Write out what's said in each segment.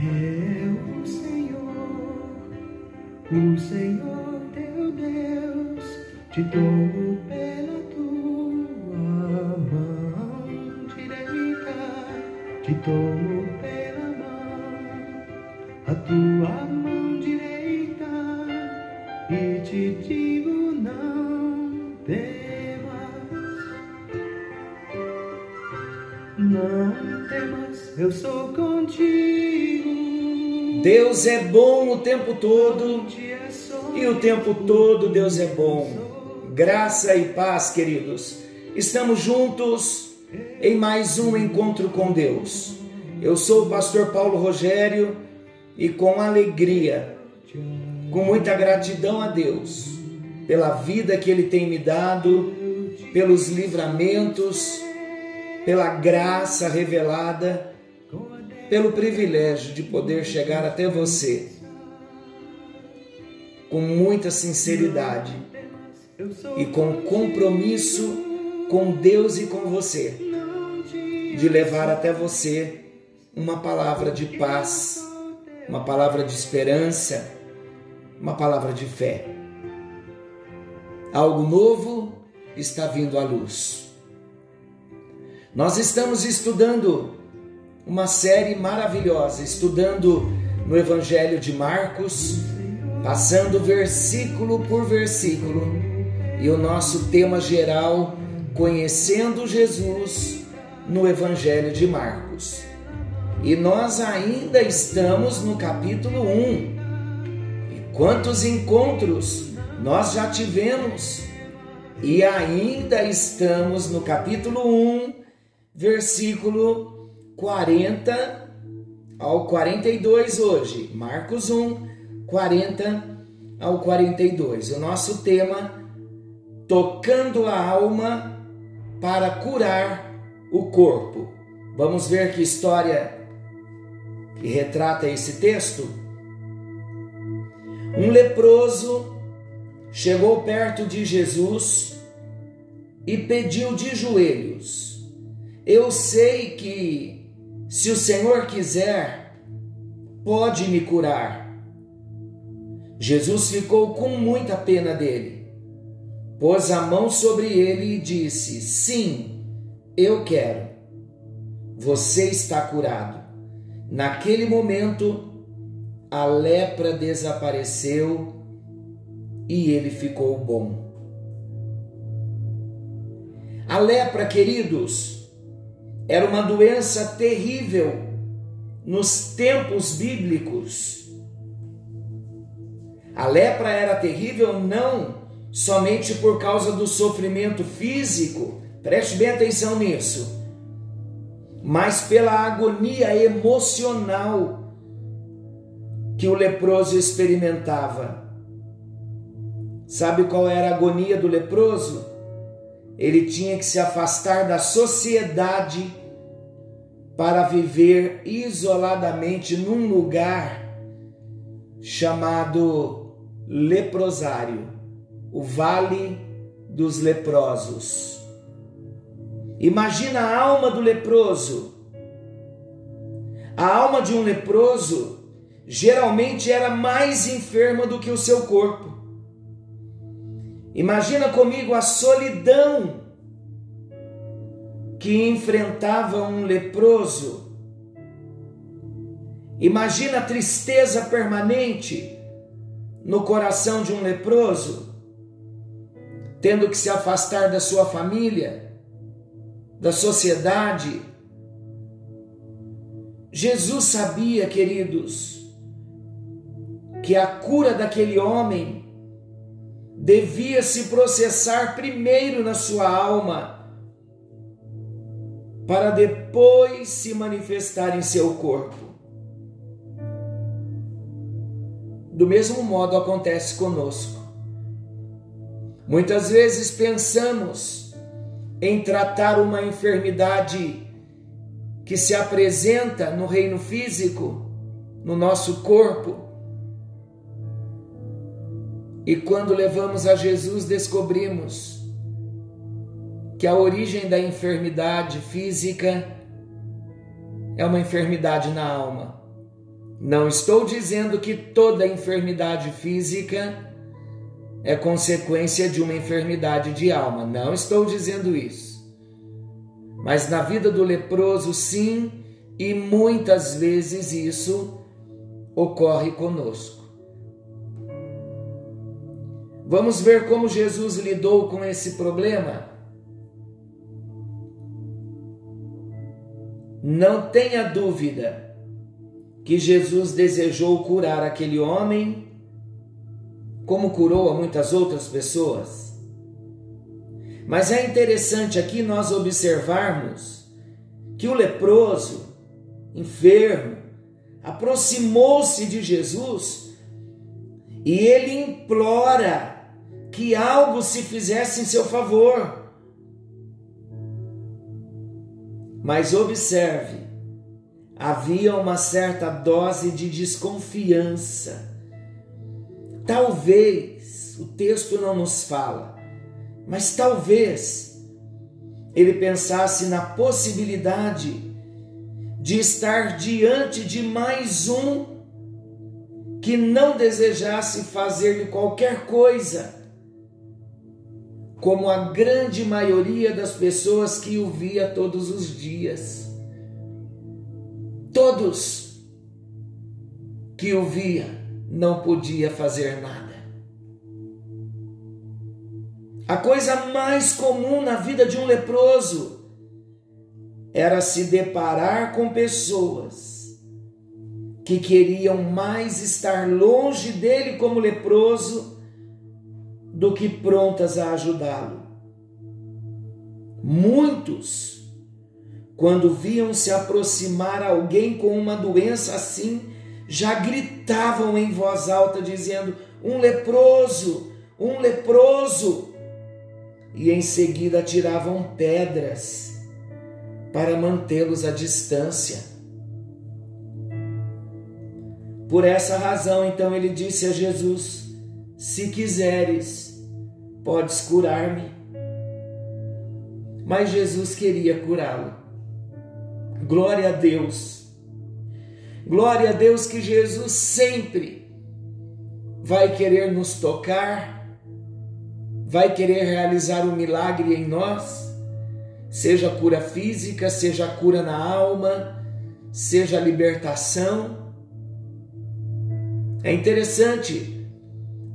é o Senhor, o Senhor teu Deus, te tomo pela tua mão direita, te tomo não temas, eu sou contigo. Deus é bom o tempo todo e o tempo todo Deus é bom. Graça e paz, queridos. Estamos juntos em mais um encontro com Deus. Eu sou o pastor Paulo Rogério e com alegria, com muita gratidão a Deus pela vida que Ele tem me dado, pelos livramentos, pela graça revelada pelo privilégio de poder chegar até você com muita sinceridade e com compromisso com Deus e com você, de levar até você uma palavra de paz, uma palavra de esperança, uma palavra de fé. Algo novo está vindo à luz. Nós estamos estudando uma série maravilhosa, estudando no Evangelho de Marcos, passando versículo por versículo, e o nosso tema geral, conhecendo Jesus no Evangelho de Marcos. E nós ainda estamos no capítulo 1. E quantos encontros nós já tivemos? E ainda estamos no capítulo 1, versículo 40 ao 42 hoje. Marcos 1, 40 ao 42. O nosso tema tocando a alma para curar o corpo. Vamos ver que história que retrata esse texto? Um leproso chegou perto de Jesus e pediu de joelhos: Eu sei que se o Senhor quiser, pode me curar. Jesus ficou com muita pena dele, pôs a mão sobre ele e disse: Sim, eu quero. Você está curado. Naquele momento, a lepra desapareceu e ele ficou bom. A lepra, queridos, era uma doença terrível nos tempos bíblicos. A lepra era terrível não somente por causa do sofrimento físico, preste bem atenção nisso, mas pela agonia emocional que o leproso experimentava. Sabe qual era a agonia do leproso? Ele tinha que se afastar da sociedade para viver isoladamente num lugar chamado leprosário, o Vale dos Leprosos. Imagina a alma do leproso. A alma de um leproso geralmente era mais enferma do que o seu corpo. Imagina comigo a solidão que enfrentava um leproso. Imagina a tristeza permanente no coração de um leproso, tendo que se afastar da sua família, da sociedade. Jesus sabia, queridos, que a cura daquele homem devia se processar primeiro na sua alma para depois se manifestar em seu corpo. Do mesmo modo acontece conosco. Muitas vezes pensamos em tratar uma enfermidade que se apresenta no reino físico, no nosso corpo. E quando levamos a Jesus, descobrimos que a origem da enfermidade física é uma enfermidade na alma. Não estou dizendo que toda enfermidade física é consequência de uma enfermidade de alma. Não estou dizendo isso. Mas na vida do leproso, sim, e muitas vezes isso ocorre conosco. Vamos ver como Jesus lidou com esse problema? Não tenha dúvida que Jesus desejou curar aquele homem, como curou a muitas outras pessoas. Mas é interessante aqui nós observarmos que o leproso, enfermo, aproximou-se de Jesus e ele implora que algo se fizesse em seu favor. Mas observe, havia uma certa dose de desconfiança. Talvez, o texto não nos fala, mas talvez ele pensasse na possibilidade de estar diante de mais um que não desejasse fazer-lhe qualquer coisa como a grande maioria das pessoas que o via todos os dias. Todos que o via não podia fazer nada. A coisa mais comum na vida de um leproso era se deparar com pessoas que queriam mais estar longe dele como leproso do que prontas a ajudá-lo. Muitos, quando viam se aproximar alguém com uma doença assim, já gritavam em voz alta, dizendo: Um leproso, um leproso! E em seguida tiravam pedras para mantê-los à distância. Por essa razão, então, ele disse a Jesus: Se quiseres, podes curar-me. Mas Jesus queria curá-lo. Glória a Deus. Glória a Deus que Jesus sempre vai querer nos tocar, vai querer realizar um milagre em nós, seja cura física, seja cura na alma, seja libertação. É interessante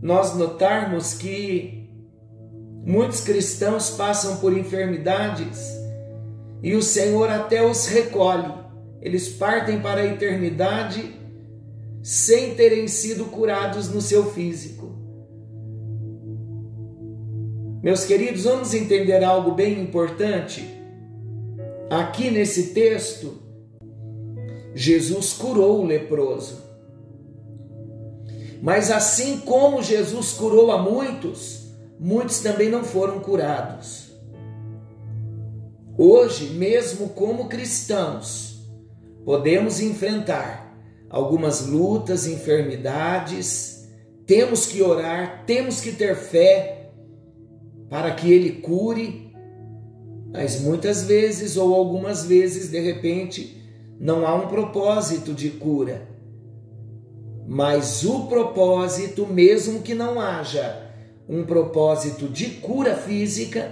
nós notarmos que Muitos cristãos passam por enfermidades e o Senhor até os recolhe. Eles partem para a eternidade sem terem sido curados no seu físico. Meus queridos, vamos entender algo bem importante. Aqui nesse texto, Jesus curou o leproso. Mas assim como Jesus curou a muitos, muitos também não foram curados. Hoje, mesmo como cristãos, podemos enfrentar algumas lutas, enfermidades, temos que orar, temos que ter fé para que Ele cure, mas muitas vezes ou algumas vezes, de repente, não há um propósito de cura. Mas o propósito, mesmo que não haja, um propósito de cura física,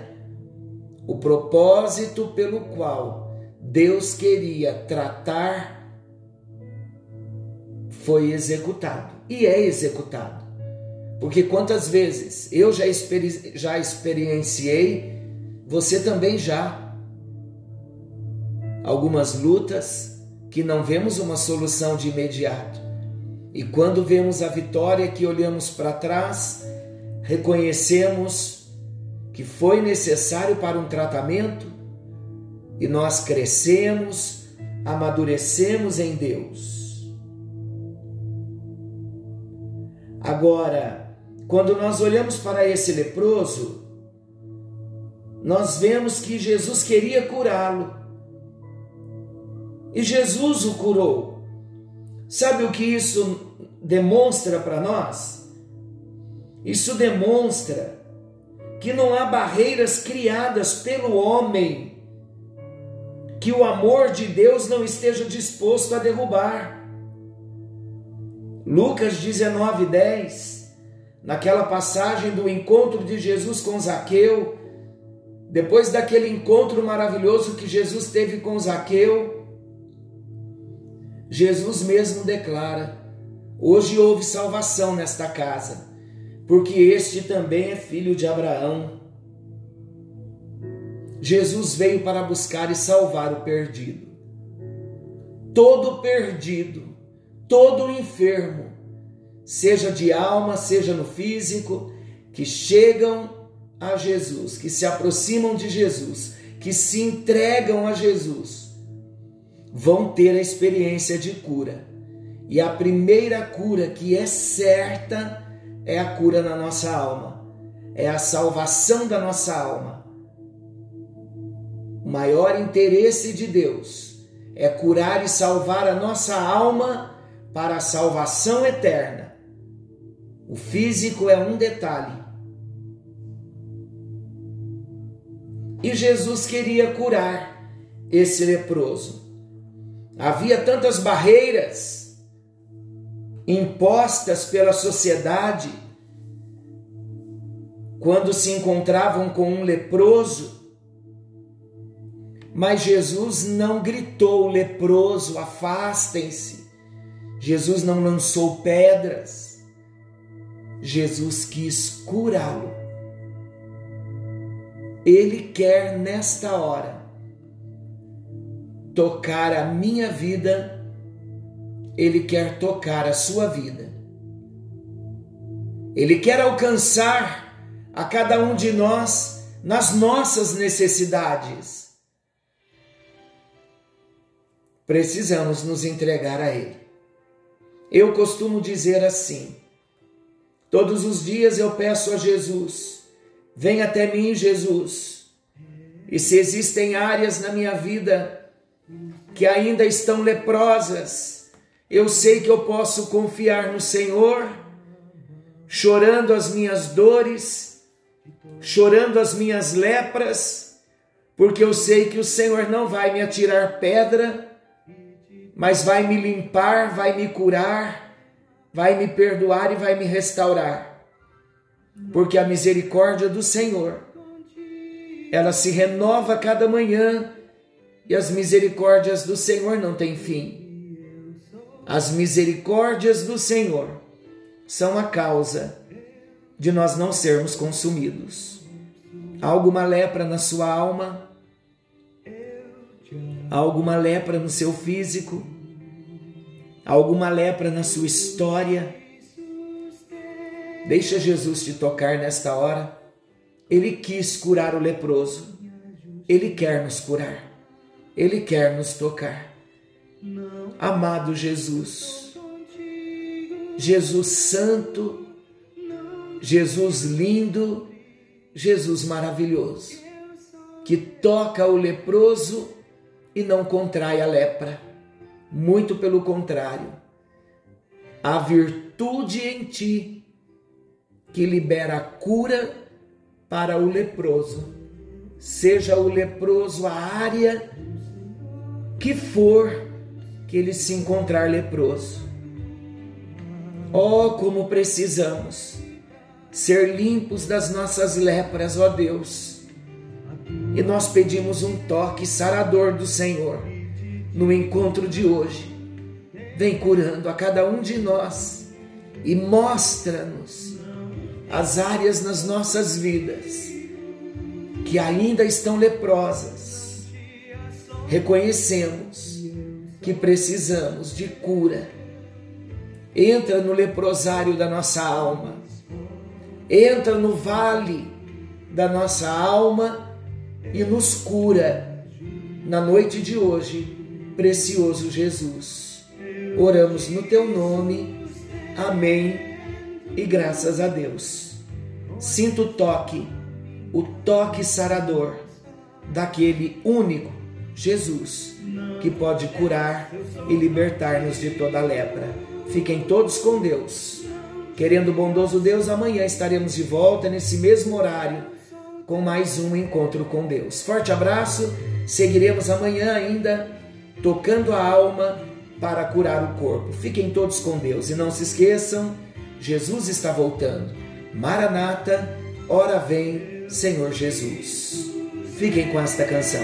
o propósito pelo qual Deus queria tratar foi executado e é executado. Porque quantas vezes eu já, experi já experienciei, você também já, algumas lutas que não vemos uma solução de imediato. E quando vemos a vitória que olhamos para trás, reconhecemos que foi necessário para um tratamento e nós crescemos, amadurecemos em Deus. Agora, quando nós olhamos para esse leproso, nós vemos que Jesus queria curá-lo. E Jesus o curou. Sabe o que isso demonstra para nós? Isso demonstra que não há barreiras criadas pelo homem que o amor de Deus não esteja disposto a derrubar. Lucas 19, 10, naquela passagem do encontro de Jesus com Zaqueu, depois daquele encontro maravilhoso que Jesus teve com Zaqueu, Jesus mesmo declara: Hoje houve salvação nesta casa, porque este também é filho de Abraão. Jesus veio para buscar e salvar o perdido. Todo perdido, todo enfermo, seja de alma, seja no físico, que chegam a Jesus, que se aproximam de Jesus, que se entregam a Jesus, vão ter a experiência de cura. E a primeira cura que é certa é a cura na nossa alma, é a salvação da nossa alma. O maior interesse de Deus é curar e salvar a nossa alma para a salvação eterna. O físico é um detalhe. E Jesus queria curar esse leproso. Havia tantas barreiras impostas pela sociedade quando se encontravam com um leproso mas Jesus não gritou, leproso, afastem-se. Jesus não lançou pedras. Jesus quis curá-lo. Ele quer nesta hora tocar a minha vida, ele quer tocar a sua vida. Ele quer alcançar a cada um de nós nas nossas necessidades. Precisamos nos entregar a Ele. Eu costumo dizer assim: todos os dias eu peço a Jesus, vem até mim, Jesus. E se existem áreas na minha vida que ainda estão leprosas, eu sei que eu posso confiar no Senhor, chorando as minhas dores, chorando as minhas lepras, porque eu sei que o Senhor não vai me atirar pedra mas vai me limpar, vai me curar, vai me perdoar e vai me restaurar. Porque a misericórdia do Senhor, ela se renova cada manhã e as misericórdias do Senhor não têm fim. As misericórdias do Senhor são a causa de nós não sermos consumidos. Há alguma lepra na sua alma? Há alguma lepra no seu físico? Há alguma lepra na sua história? Deixa Jesus te tocar nesta hora. Ele quis curar o leproso. Ele quer nos curar. Ele quer nos tocar. Amado Jesus, Jesus Santo, Jesus lindo, Jesus maravilhoso, que toca o leproso e não contrai a lepra. Muito pelo contrário, a virtude em ti que libera a cura para o leproso, seja o leproso a área que for que ele se encontrar leproso. Oh, como precisamos ser limpos das nossas lepras, ó Deus e nós pedimos um toque sarador do Senhor no encontro de hoje. Vem curando a cada um de nós e mostra-nos as áreas nas nossas vidas que ainda estão leprosas. Reconhecemos que precisamos de cura. Entra no leprosário da nossa alma. Entra no vale da nossa alma e nos cura na noite de hoje, precioso Jesus. Oramos no teu nome. Amém. E graças a Deus. Sinto o toque, o toque sarador daquele único Jesus que pode curar e libertar-nos de toda lepra. Fiquem todos com Deus. Querendo bondoso Deus, amanhã estaremos de volta nesse mesmo horário com mais um encontro com Deus. Forte abraço, seguiremos amanhã ainda tocando a alma para curar o corpo. Fiquem todos com Deus e não se esqueçam, Jesus está voltando. Maranata, ora vem, Senhor Jesus. Fiquem com esta canção.